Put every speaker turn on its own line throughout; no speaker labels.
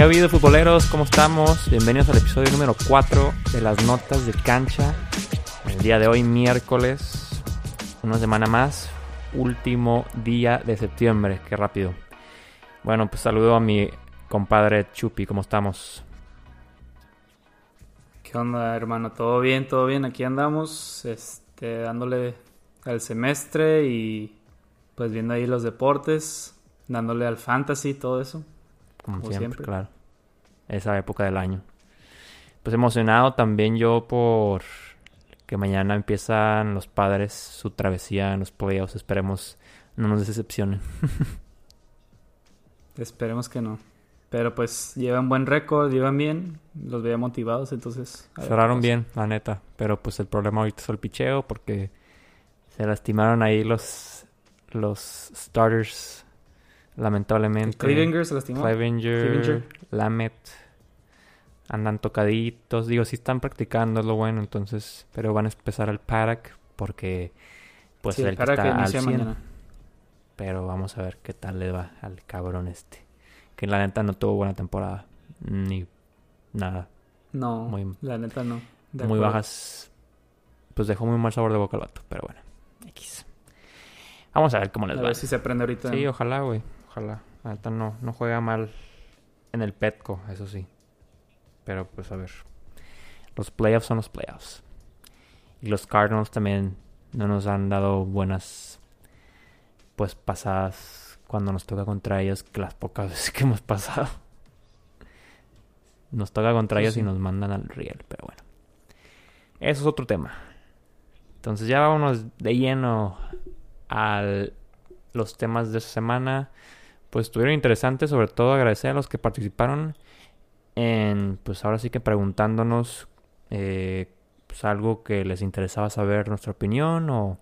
¿Qué ha habido futboleros? ¿Cómo estamos? Bienvenidos al episodio número 4 de las notas de cancha. El día de hoy, miércoles, una semana más, último día de septiembre. Qué rápido. Bueno, pues saludo a mi compadre Chupi, ¿cómo estamos?
¿Qué onda, hermano? ¿Todo bien? ¿Todo bien? Aquí andamos, este, dándole al semestre y pues viendo ahí los deportes, dándole al fantasy, todo eso.
Como, siempre, claro. Esa época del año. Pues emocionado también yo por que mañana empiezan los padres su travesía en los playoffs. Esperemos no nos decepcionen.
Esperemos que no. Pero pues llevan buen récord, llevan bien, los veía motivados, entonces...
Cerraron bien, la neta. Pero pues el problema ahorita es el picheo porque se lastimaron ahí los, los starters, lamentablemente.
Clevinger se lastimó.
Clevinger, Lamet, andan tocaditos. Digo, sí están practicando, es lo bueno, entonces... Pero van a empezar el paddock porque pues el, que está al 100. Mañana. Pero vamos a ver qué tal le va al cabrón este que la neta no tuvo buena temporada. Ni nada.
No, muy, la neta no.
muy bajas. Pues dejó muy mal sabor de boca el vato, pero bueno. X. Vamos a ver cómo les
va.
A
ver si se aprende ahorita.
Sí, ojalá, güey. Ojalá. Neta no, no juega mal en el Petco, eso sí. Pero pues a ver. Los playoffs son los playoffs. Y los Cardinals también no nos han dado buenas pues pasadas cuando nos toca contra ellos que las pocas veces que hemos pasado. Nos toca contra ellos y nos mandan al riel, pero bueno. Eso es otro tema. Entonces ya vámonos de lleno a los temas de esta semana. Pues estuvieron interesantes, sobre todo agradecer a los que participaron en, pues ahora sí que preguntándonos eh, pues algo que les interesaba saber nuestra opinión o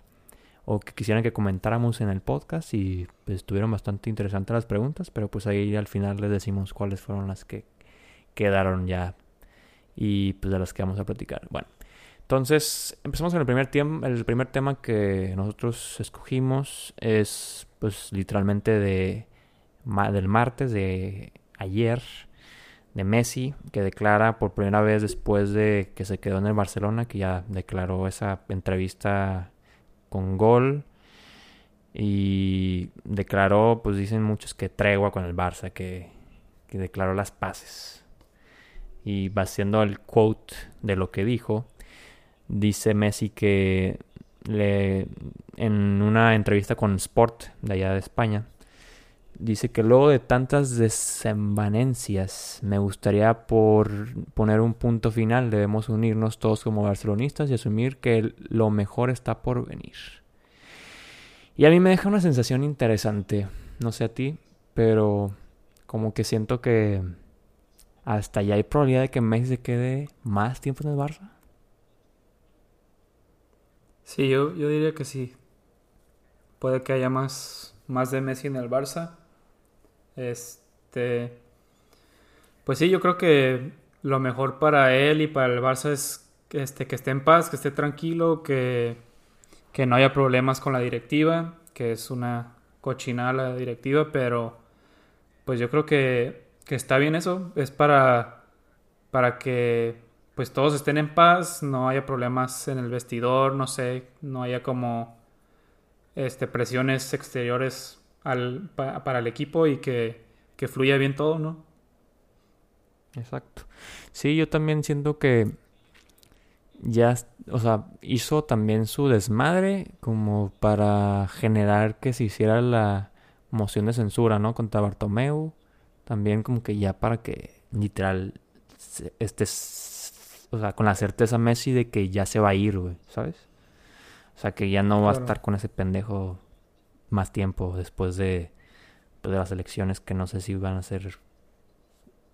o que quisieran que comentáramos en el podcast y pues, estuvieron bastante interesantes las preguntas, pero pues ahí al final les decimos cuáles fueron las que quedaron ya y pues de las que vamos a platicar. Bueno, entonces empezamos con el primer, el primer tema que nosotros escogimos es pues literalmente de del martes de ayer de Messi que declara por primera vez después de que se quedó en el Barcelona que ya declaró esa entrevista con gol y declaró, pues dicen muchos que tregua con el Barça, que, que declaró las paces. Y va siendo el quote de lo que dijo, dice Messi que le, en una entrevista con Sport de allá de España, dice que luego de tantas desenvanencias, me gustaría por poner un punto final, debemos unirnos todos como barcelonistas y asumir que lo mejor está por venir. Y a mí me deja una sensación interesante, no sé a ti, pero como que siento que hasta ya hay probabilidad de que Messi se quede más tiempo en el Barça.
Sí, yo, yo diría que sí. Puede que haya más, más de Messi en el Barça. Este. Pues sí, yo creo que lo mejor para él y para el Barça es que, este, que esté en paz, que esté tranquilo, que, que no haya problemas con la directiva, que es una cochinada la directiva, pero pues yo creo que, que está bien eso. Es para, para que pues todos estén en paz, no haya problemas en el vestidor, no sé, no haya como este, presiones exteriores al, para el equipo y que, que fluya bien todo, ¿no?
Exacto. Sí, yo también siento que ya, o sea, hizo también su desmadre como para generar que se hiciera la moción de censura, ¿no? Contra Bartomeu. También como que ya para que literal estés, o sea, con la certeza Messi de que ya se va a ir, güey, ¿sabes? O sea, que ya no va a estar con ese pendejo más tiempo después de, pues, de las elecciones que no sé si van a ser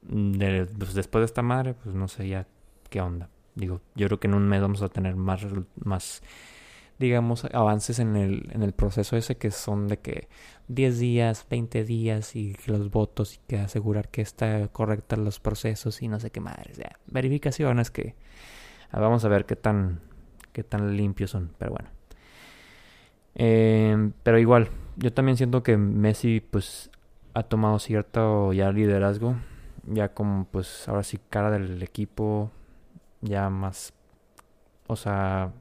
pues, después de esta madre, pues no sé ya qué onda. Digo, yo creo que en un mes vamos a tener más, más digamos, avances en el, en el proceso ese que son de que 10 días, 20 días y los votos y que asegurar que está correcta los procesos y no sé qué madre. O sea, verificaciones que ah, vamos a ver qué tan, qué tan limpios son, pero bueno. Eh, pero igual, yo también siento que Messi pues ha tomado cierto ya liderazgo ya como pues ahora sí cara del equipo, ya más, o sea,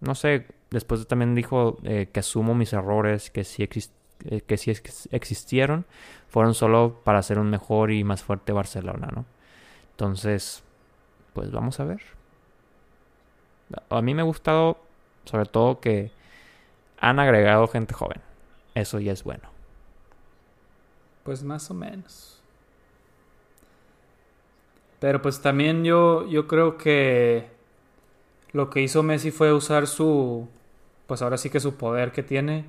no sé, después también dijo eh, que asumo mis errores, que sí, eh, que sí existieron, fueron solo para hacer un mejor y más fuerte Barcelona, ¿no? Entonces, pues vamos a ver. A mí me ha gustado, sobre todo, que han agregado gente joven. Eso ya es bueno.
Pues más o menos. Pero pues también yo, yo creo que lo que hizo Messi fue usar su, pues ahora sí que su poder que tiene,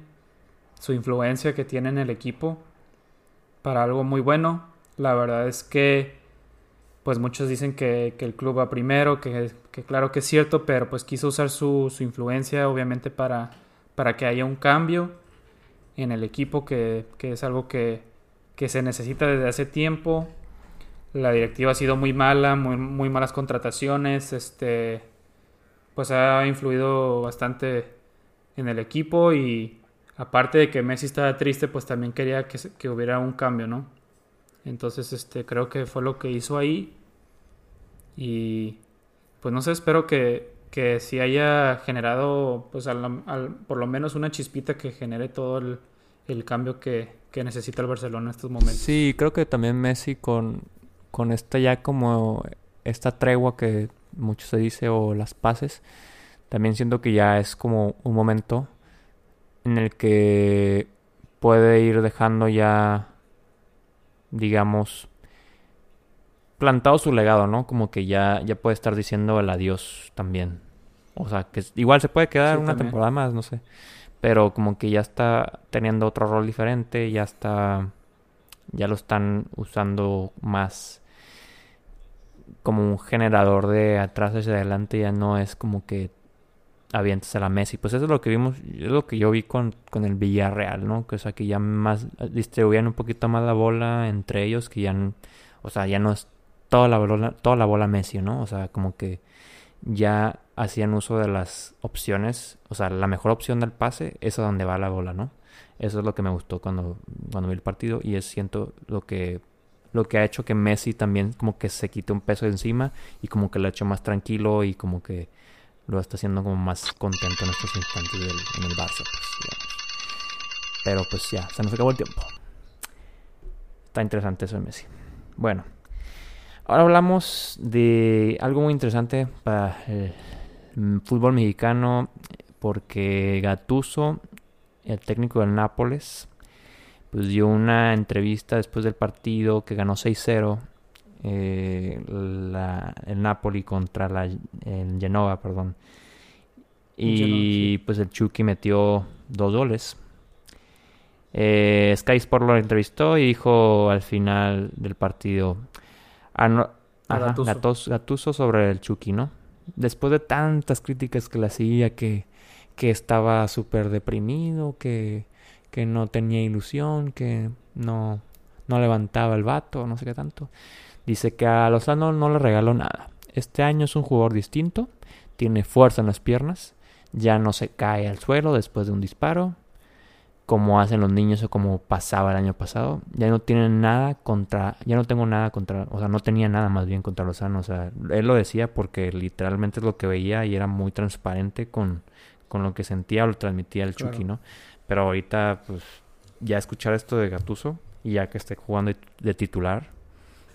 su influencia que tiene en el equipo para algo muy bueno. La verdad es que pues muchos dicen que, el club va primero, que, claro que es cierto, pero pues quiso usar su, su influencia obviamente para, para que haya un cambio en el equipo, que, que es algo que, que, se necesita desde hace tiempo. La directiva ha sido muy mala, muy, muy malas contrataciones, este, pues ha influido bastante en el equipo y aparte de que Messi estaba triste, pues también quería que, que hubiera un cambio, ¿no? Entonces, este, creo que fue lo que hizo ahí. Y pues no sé, espero que, que sí haya generado, pues por lo menos una chispita que genere todo el, cambio que, que, necesita el Barcelona en estos momentos.
Sí, creo que también Messi con, con esta ya como esta tregua que mucho se dice o las paces, también siento que ya es como un momento en el que puede ir dejando ya digamos, plantado su legado, ¿no? Como que ya, ya puede estar diciendo el adiós también. O sea, que igual se puede quedar una temporada más, no sé. Pero como que ya está teniendo otro rol diferente, ya está, ya lo están usando más como un generador de atrás hacia adelante, ya no es como que avientes a la Messi. Pues eso es lo que vimos, es lo que yo vi con, con el Villarreal, ¿no? Que o sea, que ya más distribuían un poquito más la bola entre ellos, que ya, o sea, ya no es toda la bola, toda la bola Messi, ¿no? O sea, como que ya hacían uso de las opciones, o sea, la mejor opción del pase es a donde va la bola, ¿no? Eso es lo que me gustó cuando, cuando vi el partido y es siento lo que lo que ha hecho que Messi también como que se quite un peso de encima y como que lo ha hecho más tranquilo y como que lo está haciendo como más contento en estos instantes del, en el Barça, pues, Pero pues ya, se nos acabó el tiempo. Está interesante eso de Messi. Bueno, ahora hablamos de algo muy interesante para el fútbol mexicano, porque Gatuso, el técnico del Nápoles, pues dio una entrevista después del partido que ganó 6-0 eh, el Napoli contra la, el Genova, perdón. Y pues el Chucky metió dos goles. Eh, Sky Sport lo entrevistó y dijo al final del partido ah, Gatuso. sobre el Chucky, ¿no? Después de tantas críticas que le hacía, que, que estaba súper deprimido, que, que no tenía ilusión, que no, no levantaba el vato, no sé qué tanto. Dice que a Lozano no le regaló nada. Este año es un jugador distinto, tiene fuerza en las piernas, ya no se cae al suelo después de un disparo, como hacen los niños o como pasaba el año pasado. Ya no tiene nada contra, ya no tengo nada contra, o sea, no tenía nada más bien contra Lozano. O sea, él lo decía porque literalmente es lo que veía y era muy transparente con, con lo que sentía o lo transmitía el Chucky, ¿no? Pero ahorita, pues, ya escuchar esto de Gatuso y ya que esté jugando de titular,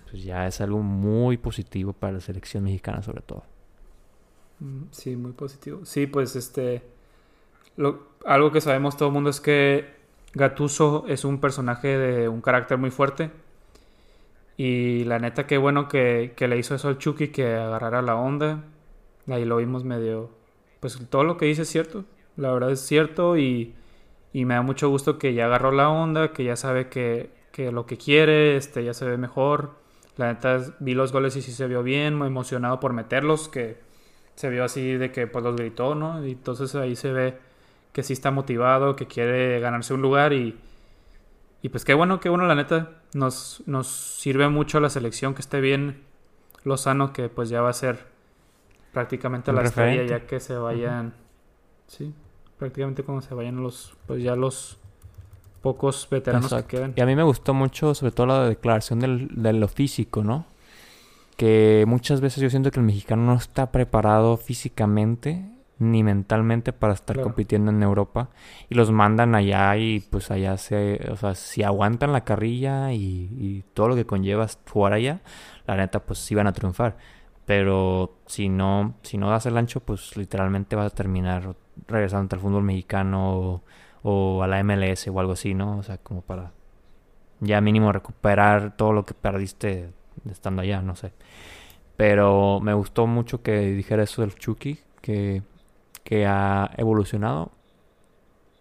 pues ya es algo muy positivo para la selección mexicana sobre todo.
Mm, sí, muy positivo. Sí, pues este, algo que sabemos todo el mundo es que Gatuso es un personaje de un carácter muy fuerte. Y la neta, qué bueno que, que le hizo eso al Chucky, que agarrara la onda. Ahí lo vimos medio... Pues todo lo que dice es cierto. La verdad es cierto y, y me da mucho gusto que ya agarró la onda, que ya sabe que, que lo que quiere, este, ya se ve mejor. La neta, vi los goles y sí se vio bien, muy emocionado por meterlos, que se vio así de que pues los gritó, ¿no? Y entonces ahí se ve que sí está motivado, que quiere ganarse un lugar y, y pues qué bueno, qué bueno, la neta, nos, nos sirve mucho la selección que esté bien Lozano, que pues ya va a ser prácticamente la estrella ya que se vayan, sí, prácticamente cuando se vayan los, pues ya los pocos veteranos que quedan.
Y a mí me gustó mucho, sobre todo la declaración del, de lo físico, ¿no? que muchas veces yo siento que el mexicano no está preparado físicamente ni mentalmente para estar compitiendo en Europa y los mandan allá y pues allá se, o sea, si aguantan la carrilla y, todo lo que conlleva jugar allá, la neta pues sí van a triunfar, pero si no, si no das el ancho pues literalmente vas a terminar regresando al fútbol mexicano o, o a la MLS o algo así, ¿no? O sea, como para ya mínimo recuperar todo lo que perdiste estando allá, no sé. Pero me gustó mucho que dijera eso del Chucky, que que ha evolucionado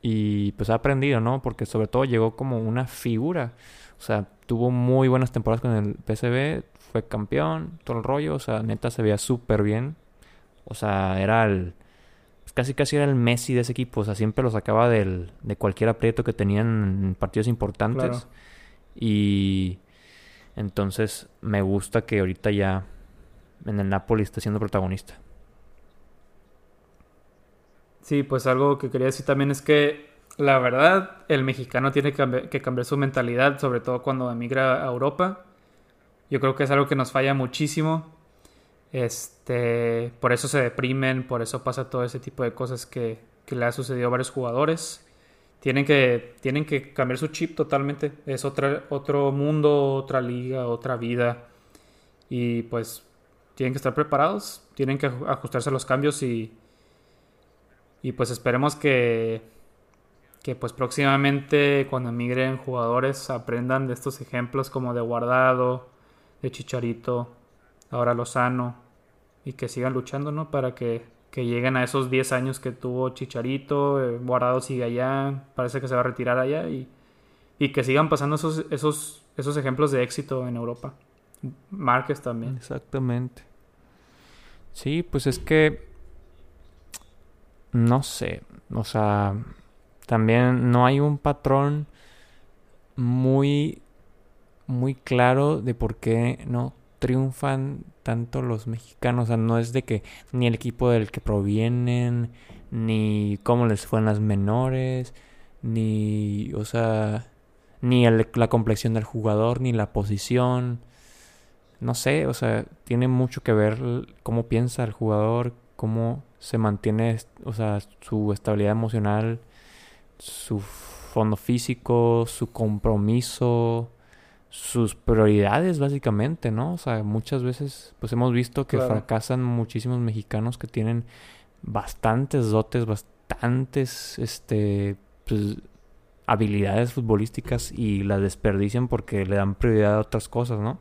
y pues ha aprendido, ¿no? Porque sobre todo llegó como una figura. O sea, tuvo muy buenas temporadas con el PSV, fue campeón, todo el rollo, o sea, neta se veía súper bien. O sea, era el... Pues, casi casi era el Messi de ese equipo, o sea, siempre lo sacaba del, de cualquier aprieto que tenían en partidos importantes. Y entonces me gusta que ahorita ya en el Napoli está siendo protagonista.
Sí, pues algo que quería decir también es que la verdad el mexicano tiene que, cambiar su mentalidad, sobre todo cuando emigra a Europa. Yo creo que es algo que nos falla muchísimo. Este, por eso se deprimen, por eso pasa todo ese tipo de cosas que, le ha sucedido a varios jugadores. Tienen que, tienen que cambiar su chip totalmente. Es otra, otro mundo, otra liga, otra vida. Y pues tienen que estar preparados, tienen que ajustarse a los cambios y, y pues esperemos que, que pues próximamente cuando emigren jugadores aprendan de estos ejemplos como de Guardado, de Chicharito, ahora Lozano y que sigan luchando, ¿no? Para que, que lleguen a esos 10 años que tuvo Chicharito, eh, Guardado sigue allá, parece que se va a retirar allá y, y que sigan pasando esos, esos, esos ejemplos de éxito en Europa. Márquez también.
Exactamente. Sí, pues es que no sé, o sea, también no hay un patrón muy muy claro de por qué no triunfan tanto los mexicanos, o sea, no es de que ni el equipo del que provienen, ni cómo les fue en las menores, ni, o sea, ni la complexión del jugador, ni la posición. No sé, o sea, tiene mucho que ver cómo piensa el jugador, cómo se mantiene, o sea, su estabilidad emocional, su fondo físico, su compromiso, sus prioridades básicamente, ¿no? O sea, muchas veces pues hemos visto que fracasan muchísimos mexicanos que tienen bastantes dotes, bastantes este pues, habilidades futbolísticas y las desperdician porque le dan prioridad a otras cosas, ¿no?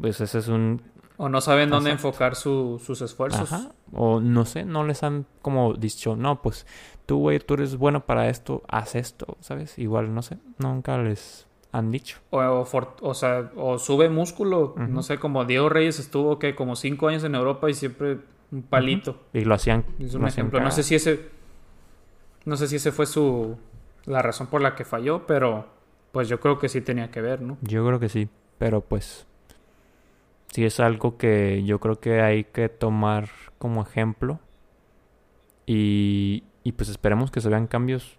Pues ese es un
o no saben dónde enfocar sus esfuerzos. Ajá.
O no sé, no les han como dicho, no, pues tú, güey, tú eres bueno para esto, haz esto, ¿sabes? Igual, no sé, nunca les han dicho.
O, o, sea, o sube músculo, no sé, como Diego Reyes estuvo que como cinco años en Europa y siempre un palito.
Y lo hacían.
Es un ejemplo. No sé si ese. No sé si ese fue su. la razón por la que falló, pero pues yo creo que sí tenía que ver, ¿no?
Yo creo que sí. Pero pues sí es algo que yo creo que hay que tomar como ejemplo. Y, y pues esperemos que se vean cambios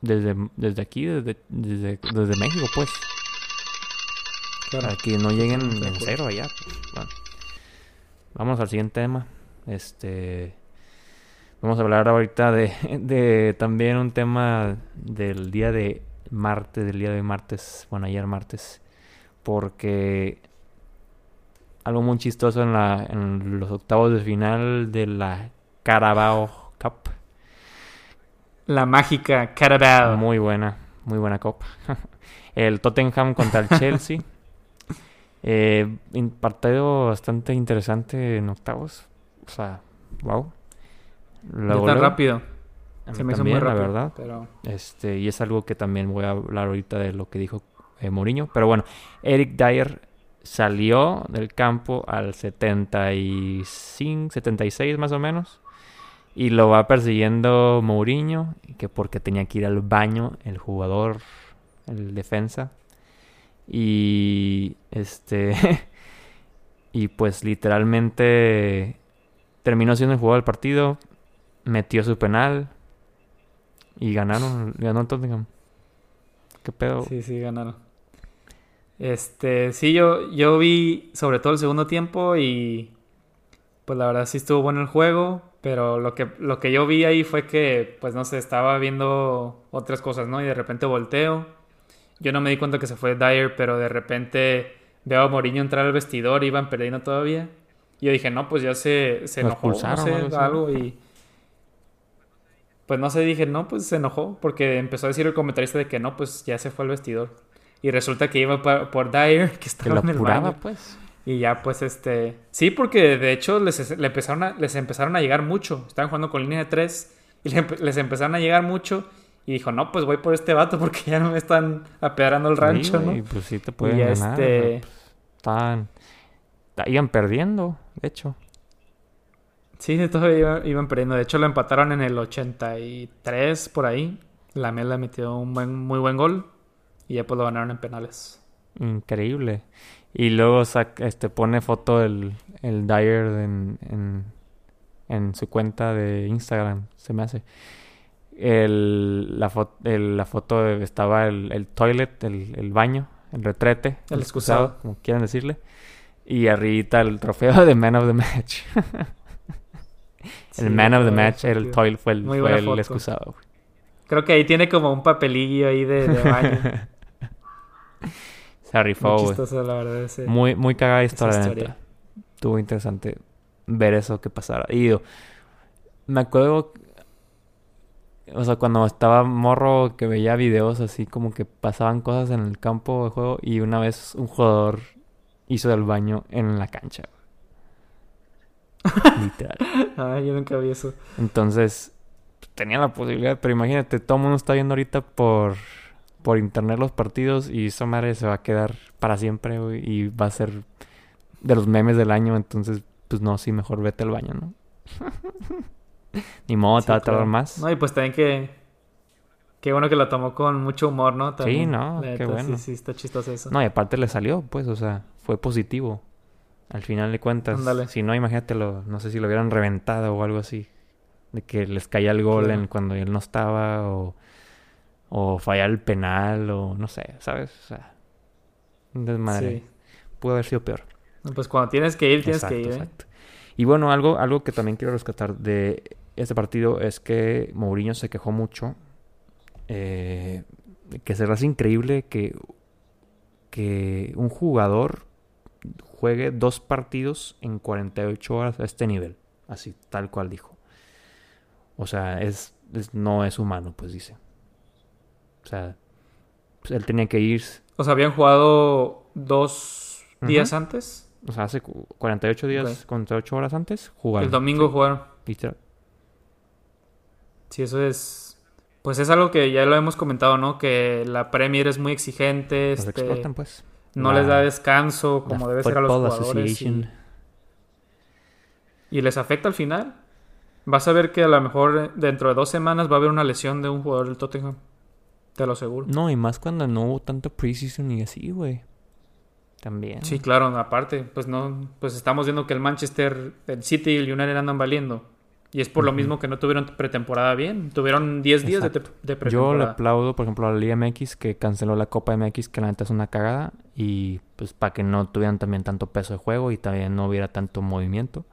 desde, desde aquí, desde, desde, México, pues. Para que no lleguen en cero allá. Pues, bueno. Vamos al siguiente tema. Este. Vamos a hablar ahorita de, de también un tema del día de martes, del día de martes, bueno, ayer martes, porque algo muy chistoso en, la, en los octavos de final de la Carabao Cup.
La mágica Carabao.
Muy buena, muy buena copa. el Tottenham contra el Chelsea. eh, partido bastante interesante en octavos. O sea, wow.
Lo tan rápido.
Se me hizo muy rápido, la verdad. Este, y es algo que también voy a hablar ahorita de lo que dijo eh, Mourinho. Pero bueno, Eric Dyer salió del campo al 75, 76 más o menos. Y lo va persiguiendo Mourinho, que porque tenía que ir al baño el jugador, el defensa. Y este y pues literalmente terminó siendo el jugador del partido, metió su penal y ganaron, ganó Tottenham. ¿Qué pedo?
Sí, sí, ganaron. Este, sí, yo, yo vi sobre todo el segundo tiempo y pues la verdad sí estuvo bueno el juego, pero lo que, lo que yo vi ahí fue que, pues no sé, estaba viendo otras cosas, ¿no? Y de repente volteo. Yo no me di cuenta que se fue Dyer, pero de repente veo a Mourinho entrar al vestidor, iban perdiendo todavía. Y yo dije, no, pues ya se, se enojó, no sé, algo, algo y... Pues no sé, dije, no, pues se enojó, porque empezó a decir el comentarista de que no, pues ya se fue al vestidor. Y resulta que iba por, Dyer, que estaba en el baño. pues. Y ya, pues, este... Sí, porque de hecho les, le empezaron a, les empezaron a llegar mucho. Estaban jugando con línea de tres y les empezaron a llegar mucho. Y dijo, no, pues voy por este vato porque ya no me están apedrando el rancho, ¿no? Y
pues sí te pueden ganar. Este... Pues, estaban... Iban perdiendo, de hecho.
Sí, todavía iban perdiendo. De hecho, lo empataron en el 83, por ahí. La Mela metió un buen, muy buen gol. Y ya pues lo ganaron en penales.
Increíble. Y luego este, pone foto el, el Dyer en, en, su cuenta de Instagram, se me hace. El, la, la foto estaba el, el toilet, el, el, baño, el retrete,
el, excusado,
como quieran decirle. Y arriba el trofeo de Man of the Match. el Man of the Match el toilet, fue el, fue el excusado.
Creo que ahí tiene como un papelillo ahí de, de baño.
Muy chistoso, la verdad. muy, muy cagada historia, historia. Estuvo interesante ver eso que pasara. Y yo, me acuerdo, o sea, cuando estaba morro que veía videos así como que pasaban cosas en el campo de juego y una vez un jugador hizo el baño en la cancha.
Literal. Ay, yo nunca vi eso.
Entonces, tenía la posibilidad, pero imagínate, todo el mundo está viendo ahorita por por internet los partidos y esa madre se va a quedar para siempre, y va a ser de los memes del año, entonces, pues no, sí, mejor vete al baño, ¿no? Ni modo, te va a tardar más.
No, y pues también que... Qué bueno que lo tomó con mucho humor, ¿no?
sí, no, qué bueno.
Sí, sí, está chistoso eso.
No, y aparte le salió, pues, o sea, fue positivo. Al final de cuentas, si no, imagínatelo, no sé si lo hubieran reventado o algo así. De que les caía el gol en cuando él no estaba o o fallar el penal o no sé, ¿sabes? O sea, un desmadre. Sí. Pudo haber sido peor.
Pues cuando tienes que ir, tienes que ir. ¿eh? Exacto.
Y bueno, algo, algo que también quiero rescatar de este partido es que Mourinho se quejó mucho. Eh, que se hace increíble que, que un jugador juegue dos partidos en 48 horas a este nivel. Así, tal cual dijo. O sea, es no es humano, pues dice. O sea, pues él tenía que ir.
O sea, habían jugado dos días antes.
O sea, hace 48 días, 48 horas antes, jugaron.
El domingo jugaron. Sí, eso es. Pues es algo que ya lo hemos comentado, ¿no? Que la Premier es muy exigente. este, pues. No les da descanso como debe ser a los jugadores. y les afecta al final. Vas a ver que a lo mejor dentro de dos semanas va a haber una lesión de un jugador del Tottenham. Te lo aseguro.
No, y más cuando no hubo tanto preseason y así, güey. También.
Sí, claro, aparte, pues no, pues estamos viendo que el Manchester, el City y el United andan valiendo. Y es por lo mismo que no tuvieron pretemporada bien. Tuvieron 10 días de, pretemporada.
Yo le aplaudo, por ejemplo, a la Liga MX que canceló la Copa MX, que la neta es una cagada. Y pues para que no tuvieran también tanto peso de juego y también no hubiera tanto movimiento.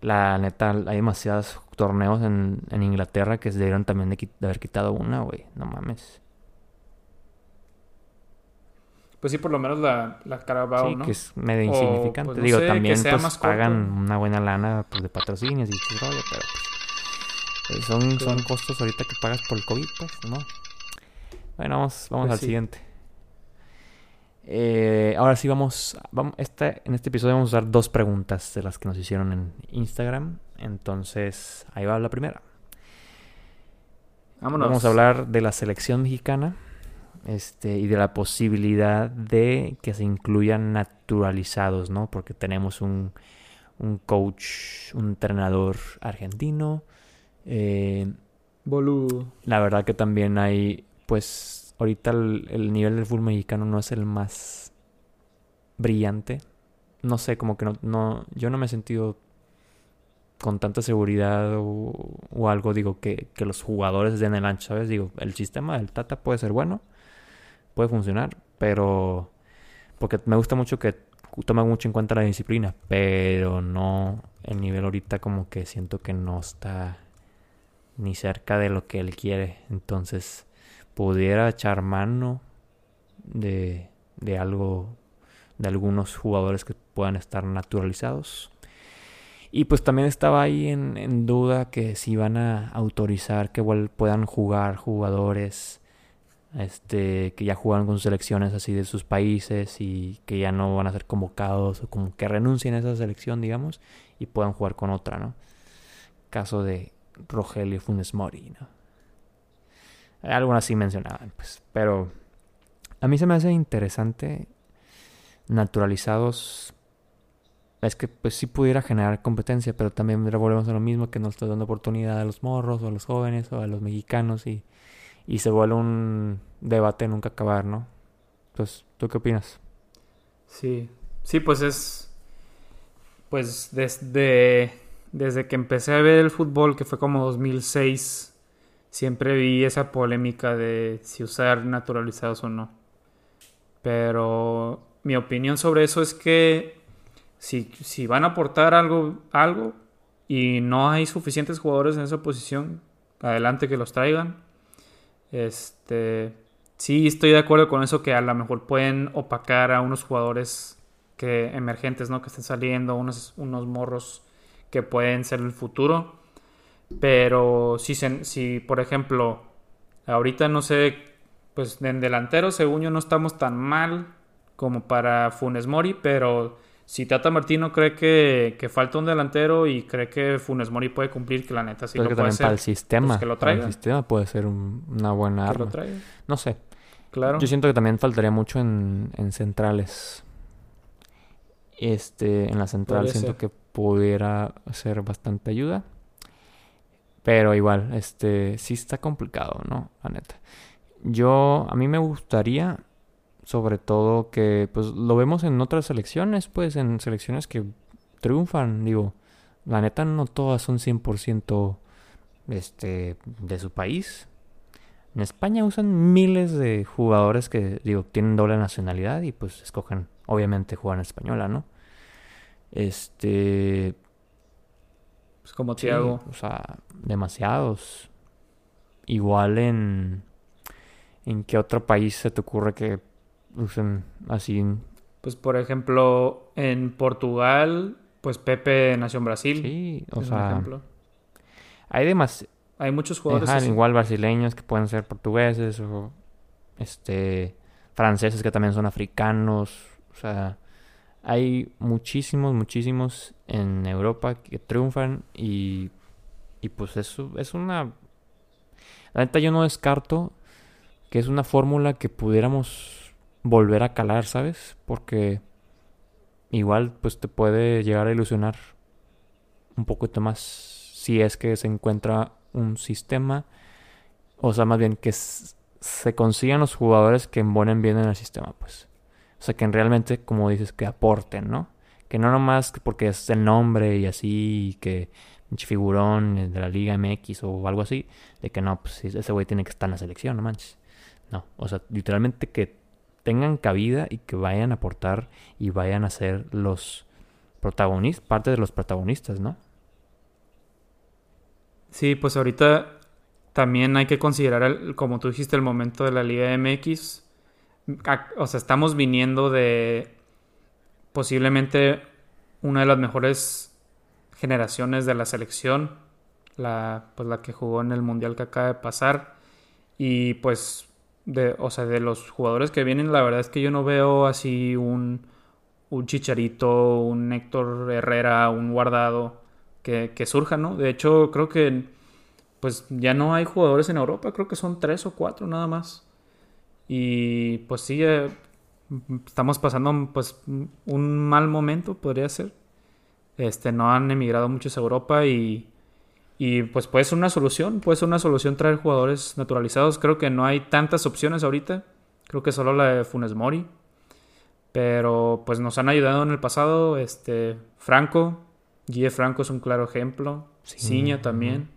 La neta, hay demasiados torneos en, Inglaterra que se debieron también de haber quitado una, güey. No mames.
Pues sí, por lo menos la, la Carabao, sí,
que es medio insignificante. Pues, Digo, también pues, pagan una buena lana pues, de patrocinios y rollo, pero pues, eh, son, son costos ahorita que pagas por el COVID, pues, ¿no? Bueno, vamos, vamos al siguiente. Eh, ahora sí vamos, vamos este, en este episodio vamos a dar dos preguntas de las que nos hicieron en Instagram. Entonces, ahí va la primera. Vámonos. Vamos a hablar de la selección mexicana este, y de la posibilidad de que se incluyan naturalizados, ¿no? Porque tenemos un, un coach, un entrenador argentino. Eh,
Boludo.
La verdad que también hay, pues, ahorita el, nivel del fútbol mexicano no es el más brillante. No sé, como que no, no yo no me he sentido con tanta seguridad o, o algo, digo, que, que, los jugadores den el ancho, ¿sabes? Digo, el sistema del Tata puede ser bueno, puede funcionar, pero porque me gusta mucho que toma mucho en cuenta la disciplina, pero no el nivel ahorita como que siento que no está ni cerca de lo que él quiere. Entonces, pudiera echar mano de, de algo, de algunos jugadores que puedan estar naturalizados. Y pues también estaba ahí en, en duda que si van a autorizar que puedan jugar jugadores este, que ya jugaron con selecciones así de sus países y que ya no van a ser convocados o como que renuncien a esa selección, digamos, y puedan jugar con otra, ¿no? Caso de Rogelio Funes Mori, ¿no? Algo así mencionaban, pues, pero a mí se me hace interesante naturalizados. Es que pues sí pudiera generar competencia, pero también volvemos a lo mismo que no está dando oportunidad a los morros o a los jóvenes o a los mexicanos y y se vuelve un debate nunca acabar, ¿no? Entonces, ¿tú qué opinas?
Sí, sí, pues es, pues desde, desde que empecé a ver el fútbol, que fue como 2006, siempre vi esa polémica de si usar naturalizados o no. Pero mi opinión sobre eso es que si, si van a aportar algo, algo y no hay suficientes jugadores en esa posición, adelante que los traigan. Este, sí, estoy de acuerdo con eso que a lo mejor pueden opacar a unos jugadores que emergentes, ¿no? Que estén saliendo, unos, unos morros que pueden ser el futuro. Pero si, si, por ejemplo, ahorita no sé, pues en delantero, según yo, no estamos tan mal como para Funes Mori, pero si Tata Martino cree que, falta un delantero y cree que Funes Mori puede cumplir, que la neta sí
lo
que
puede también para el sistema, pues que lo traiga. Para el sistema puede ser una buena arma. No sé. Claro. Yo siento que también faltaría mucho en, centrales. Este, en la central siento que pudiera ser bastante ayuda. Pero igual, este, sí está complicado, ¿no? La neta. Yo, a mí me gustaría sobre todo que pues lo vemos en otras selecciones, pues en selecciones que triunfan, digo, la neta no todas son 100% este de su país. En España usan miles de jugadores que digo tienen doble nacionalidad y pues escogen obviamente jugar en española, ¿no? Este
pues como Thiago,
o sea, demasiados. Igual en en qué otro país se te ocurre que así.
Pues por ejemplo, en Portugal, pues Pepe nació en Brasil.
Sí, o sea, hay demás.
Hay muchos jugadores
igual brasileños que pueden ser portugueses o este franceses que también son africanos, o sea, hay muchísimos, muchísimos en Europa que triunfan y y pues eso es una la neta yo no descarto que es una fórmula que pudiéramos volver a calar, ¿sabes? Porque igual pues te puede llegar a ilusionar un poquito más si es que se encuentra un sistema, o sea, más bien que se consigan los jugadores que embonen bien en el sistema, pues. O sea, que realmente, como dices, que aporten, ¿no? Que no nomás porque es el nombre y así, que figurón de la Liga MX o algo así, de que no, pues ese güey tiene que estar en la selección, no manches. No, o sea, literalmente que tengan cabida y que vayan a aportar y vayan a ser los protagonistas, parte de los protagonistas, ¿no?
Sí, pues ahorita también hay que considerar, como tú dijiste, el momento de la Liga MX. O sea, estamos viniendo de posiblemente una de las mejores generaciones de la selección, la, pues la que jugó en el Mundial que acaba de pasar. Y pues de, o sea, de los jugadores que vienen, la verdad es que yo no veo así un, un Chicharito, un Héctor Herrera, un Guardado que, que surja, ¿no? De hecho, creo que pues ya no hay jugadores en Europa, creo que son tres o cuatro nada más. Y pues sí, eh, estamos pasando pues un mal momento, podría ser. Este, no han emigrado muchos a Europa y y pues puede ser una solución, puede ser una solución traer jugadores naturalizados. Creo que no hay tantas opciones ahorita. Creo que solo la de Funes Mori. Pero pues nos han ayudado en el pasado. Este, Franco, Guille Franco es un claro ejemplo. Ciña también.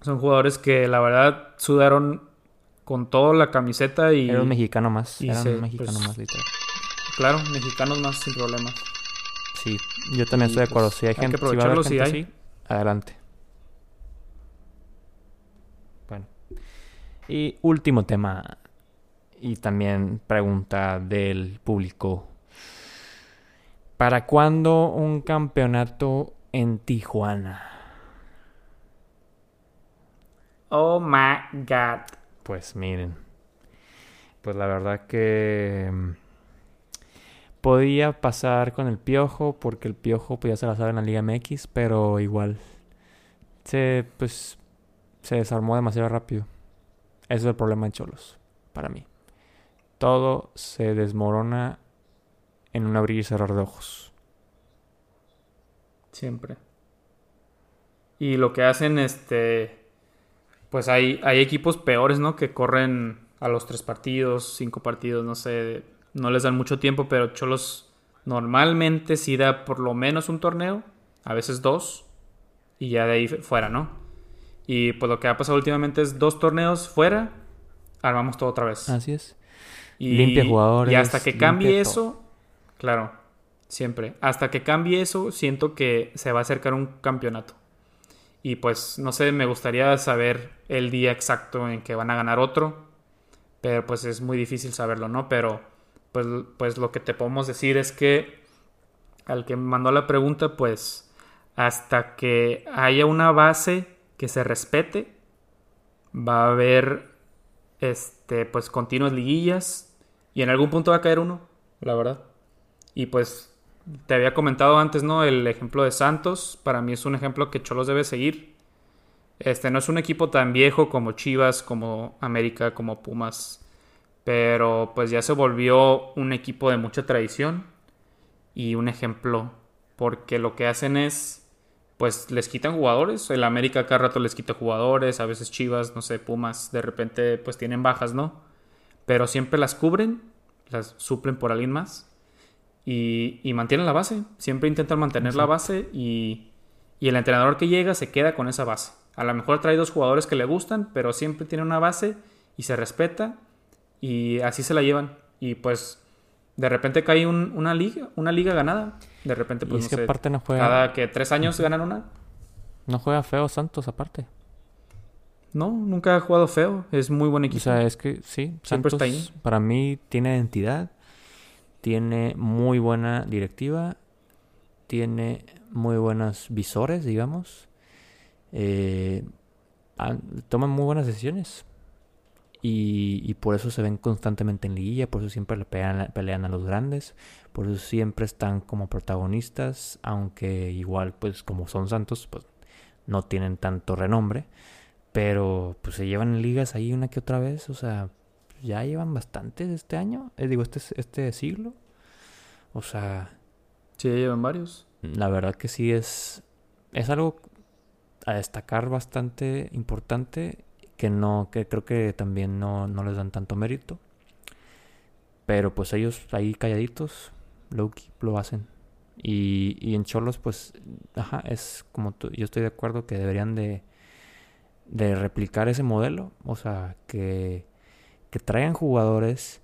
Son jugadores que la verdad sudaron con toda la camiseta y...
Era un mexicano más. Era un mexicano pues, más, literal.
Claro, mexicanos más sin problemas.
Sí, yo también estoy de acuerdo. Si hay, gente, que aprovecharlo, si, hay. Adelante. Bueno. Y último tema. Y también pregunta del público. ¿Para cuándo un campeonato en Tijuana?
Oh my god.
Pues miren. Pues la verdad que podía pasar con el Piojo porque el Piojo pues ya se en la Liga MX, pero igual se pues se desarmó demasiado rápido. Ese es el problema en Cholos para mí. Todo se desmorona en un abrir y cerrar de ojos.
Siempre. Y lo que hacen, este, pues hay, hay equipos peores, ¿no? Que corren a los tres partidos, cinco partidos, no sé, no les dan mucho tiempo, pero Cholos normalmente sí da por lo menos un torneo, a veces dos, y ya de ahí fuera, ¿no? Y pues lo que ha pasado últimamente es dos torneos fuera, armamos todo otra vez.
Así es. Y, limpia jugadores.
Y hasta que cambie eso, claro, siempre. Hasta que cambie eso, siento que se va a acercar un campeonato. Y pues, no sé, me gustaría saber el día exacto en que van a ganar otro. Pero pues es muy difícil saberlo, ¿no? Pero pues, pues lo que te podemos decir es que al que mandó la pregunta, pues hasta que haya una base que se respete, va a haber este pues continuas liguillas y en algún punto va a caer uno, la verdad. Y pues te había comentado antes, ¿no? El ejemplo de Santos, para mí es un ejemplo que Cholos debe seguir. Este no es un equipo tan viejo como Chivas, como América, como Pumas pero pues ya se volvió un equipo de mucha tradición y un ejemplo porque lo que hacen es pues les quitan jugadores, el América cada rato les quita jugadores, a veces Chivas, no sé, Pumas, de repente pues tienen bajas, ¿no? Pero siempre las cubren, las suplen por alguien más y, mantienen la base, siempre intentan mantener la base y, y el entrenador que llega se queda con esa base. A lo mejor trae dos jugadores que le gustan, pero siempre tiene una base y se respeta y así se la llevan. Y pues de repente cae una liga, una liga ganada. De repente, pues
es que aparte no juega...
cada que tres años ganan una.
No juega feo Santos aparte.
No, nunca ha jugado feo. Es muy buen equipo. O
sea, es que sí, Santos está ahí. para mí tiene identidad, tiene muy buena directiva, tiene muy buenos visores, digamos. Eh, toman muy buenas decisiones. Y, por eso se ven constantemente en liguilla, por eso siempre le pelean, pelean a los grandes, por eso siempre están como protagonistas, aunque igual pues como son santos, pues no tienen tanto renombre, pero pues se llevan en ligas ahí una que otra vez, o sea, ya llevan bastantes este año, eh, digo, este, este siglo, o sea...
Sí, llevan varios.
La verdad que sí es, es algo a destacar bastante importante que no, que creo que también no, les dan tanto mérito. Pero pues ellos ahí calladitos, lo, lo hacen. Y, y en Cholos, pues, ajá, es como yo estoy de acuerdo que deberían de, de replicar ese modelo. O sea, que, que traigan jugadores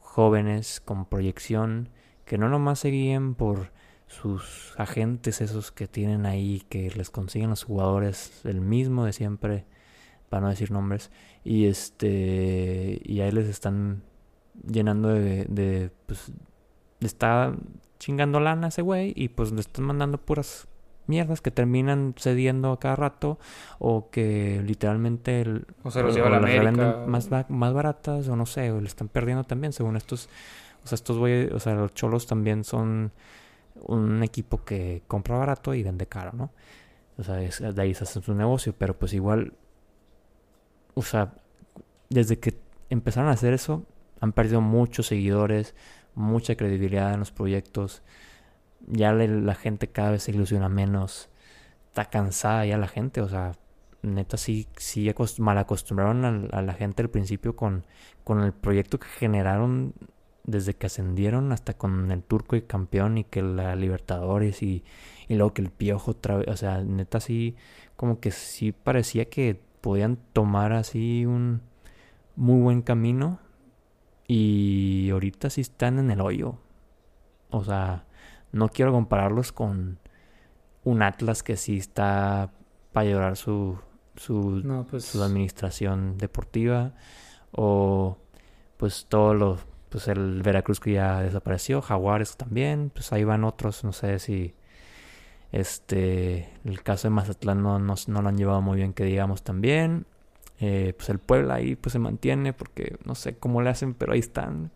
jóvenes con proyección, que no nomás se guíen por sus agentes esos que tienen ahí, que les consiguen los jugadores el mismo de siempre para no decir nombres, y este, y ahí les están llenando de, de pues, le está chingando lana ese güey, y pues le están mandando puras mierdas que terminan cediendo a cada rato o que literalmente el,
o se los lleva la América.
más más baratas o no sé o le están perdiendo también según estos o sea estos güeyes o sea los cholos también son un equipo que compra barato y vende caro no o sea de ahí se hace su negocio pero pues igual o sea, desde que empezaron a hacer eso, han perdido muchos seguidores, mucha credibilidad en los proyectos. Ya la gente cada vez se ilusiona menos. Está cansada ya la gente, o sea, neta sí, sí mal acostumbraron a, la gente al principio con, con el proyecto que generaron desde que ascendieron hasta con el turco y campeón y que la Libertadores y, y luego que el piojo otra vez, o sea, neta sí, como que sí parecía que podían tomar así un, muy buen camino y ahorita sí están en el hoyo. O sea, no quiero compararlos con un Atlas que sí está para llorar su, su,
pues
su administración deportiva o pues todo lo pues el Veracruz que ya desapareció, Jaguares también, pues ahí van otros, no sé si este el caso de Mazatlán no, no, lo han llevado muy bien que digamos también. Eh, pues el Puebla ahí pues se mantiene porque no sé cómo le hacen, pero ahí están.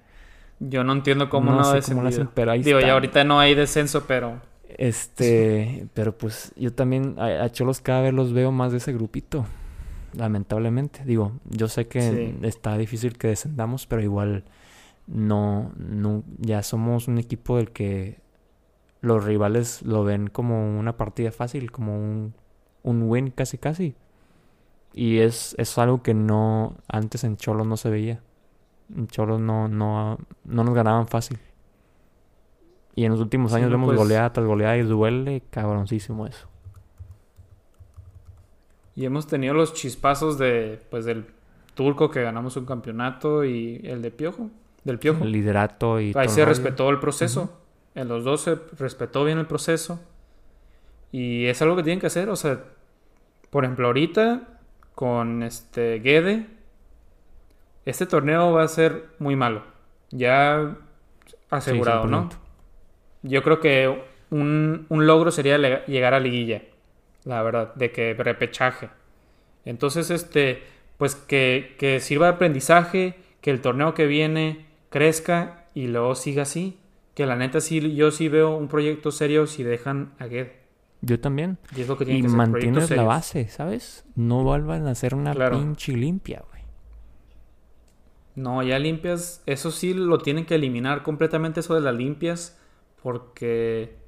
Yo no entiendo cómo no,
sé cómo le hacen, pero ahí
Digo, ya ahorita no hay descenso, pero
este, pero pues yo también a, Cholos cada vez los veo más de ese grupito, lamentablemente. Digo, yo sé que está difícil que descendamos, pero igual no, no, ya somos un equipo del que los rivales lo ven como una partida fácil, como un, un win casi casi. Y es, es algo que no, antes en Cholos no se veía. En Cholos no, no, no nos ganaban fácil. Y en los últimos años vemos pues goleada tras goleada y duele cabroncísimo eso.
Y hemos tenido los chispazos de, pues, del turco que ganamos un campeonato y el de Piojo, del Piojo.
El liderato y
Ahí se respetó el proceso. En los dos se respetó bien el proceso. Y es algo que tienen que hacer. O sea, por ejemplo, ahorita con este Guede, este torneo va a ser muy malo. Ya asegurado, ¿no? Yo creo que un, logro sería llegar a liguilla, la verdad, de que repechaje. Entonces, este, pues que, que sirva de aprendizaje, que el torneo que viene crezca y luego siga así. Que la neta sí, yo sí veo un proyecto serio si dejan a Ged.
Yo también.
Y es lo que
y mantienes la base, ¿sabes? No vuelvan a hacer una pinche limpia, güey.
No, ya limpias, eso sí lo tienen que eliminar completamente eso de las limpias porque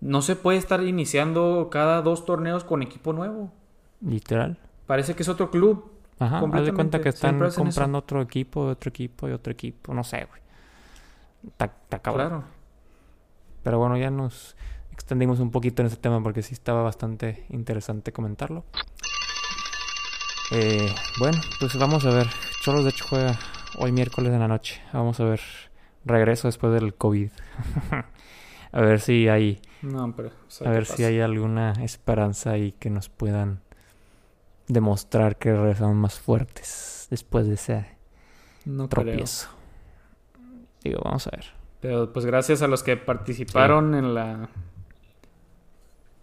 no se puede estar iniciando cada dos torneos con equipo nuevo.
Literal.
Parece que es otro club.
Ajá, haz de cuenta que están comprando otro equipo, otro equipo y otro equipo. No sé, güey. Está, Claro. Pero bueno, ya nos extendimos un poquito en ese tema porque sí estaba bastante interesante comentarlo. Eh, bueno, pues vamos a ver. Cholos de hecho juega hoy miércoles en la noche. Vamos a ver regreso después del COVID. a ver si hay.
No, pero,
a ver si hay alguna esperanza y que nos puedan demostrar que regresamos más fuertes después de ese
no
tropiezo. Digo, vamos a ver.
Pero pues gracias a los que participaron en la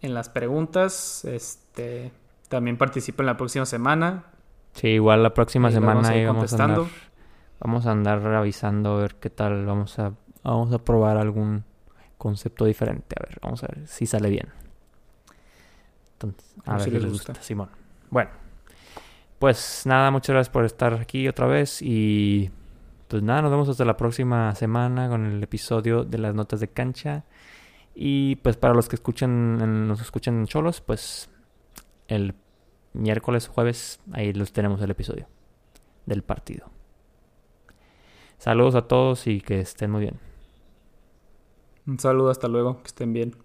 en las preguntas, este también participen la próxima semana.
Sí, igual la próxima semana vamos a andar Vamos a andar revisando a ver qué tal. Vamos a, vamos a probar algún concepto diferente. A ver, vamos a ver si sale bien. Entonces, a, ver si les gusta. Simón. Bueno, pues nada, muchas gracias por estar aquí otra vez. Y pues nada, nos vemos hasta la próxima semana con el episodio de las notas de cancha. Y pues para los que escuchan, nos escuchan en Cholos, pues el miércoles, jueves, ahí los tenemos el episodio del partido. Saludos a todos y que estén muy bien.
Un saludo, hasta luego, que estén bien.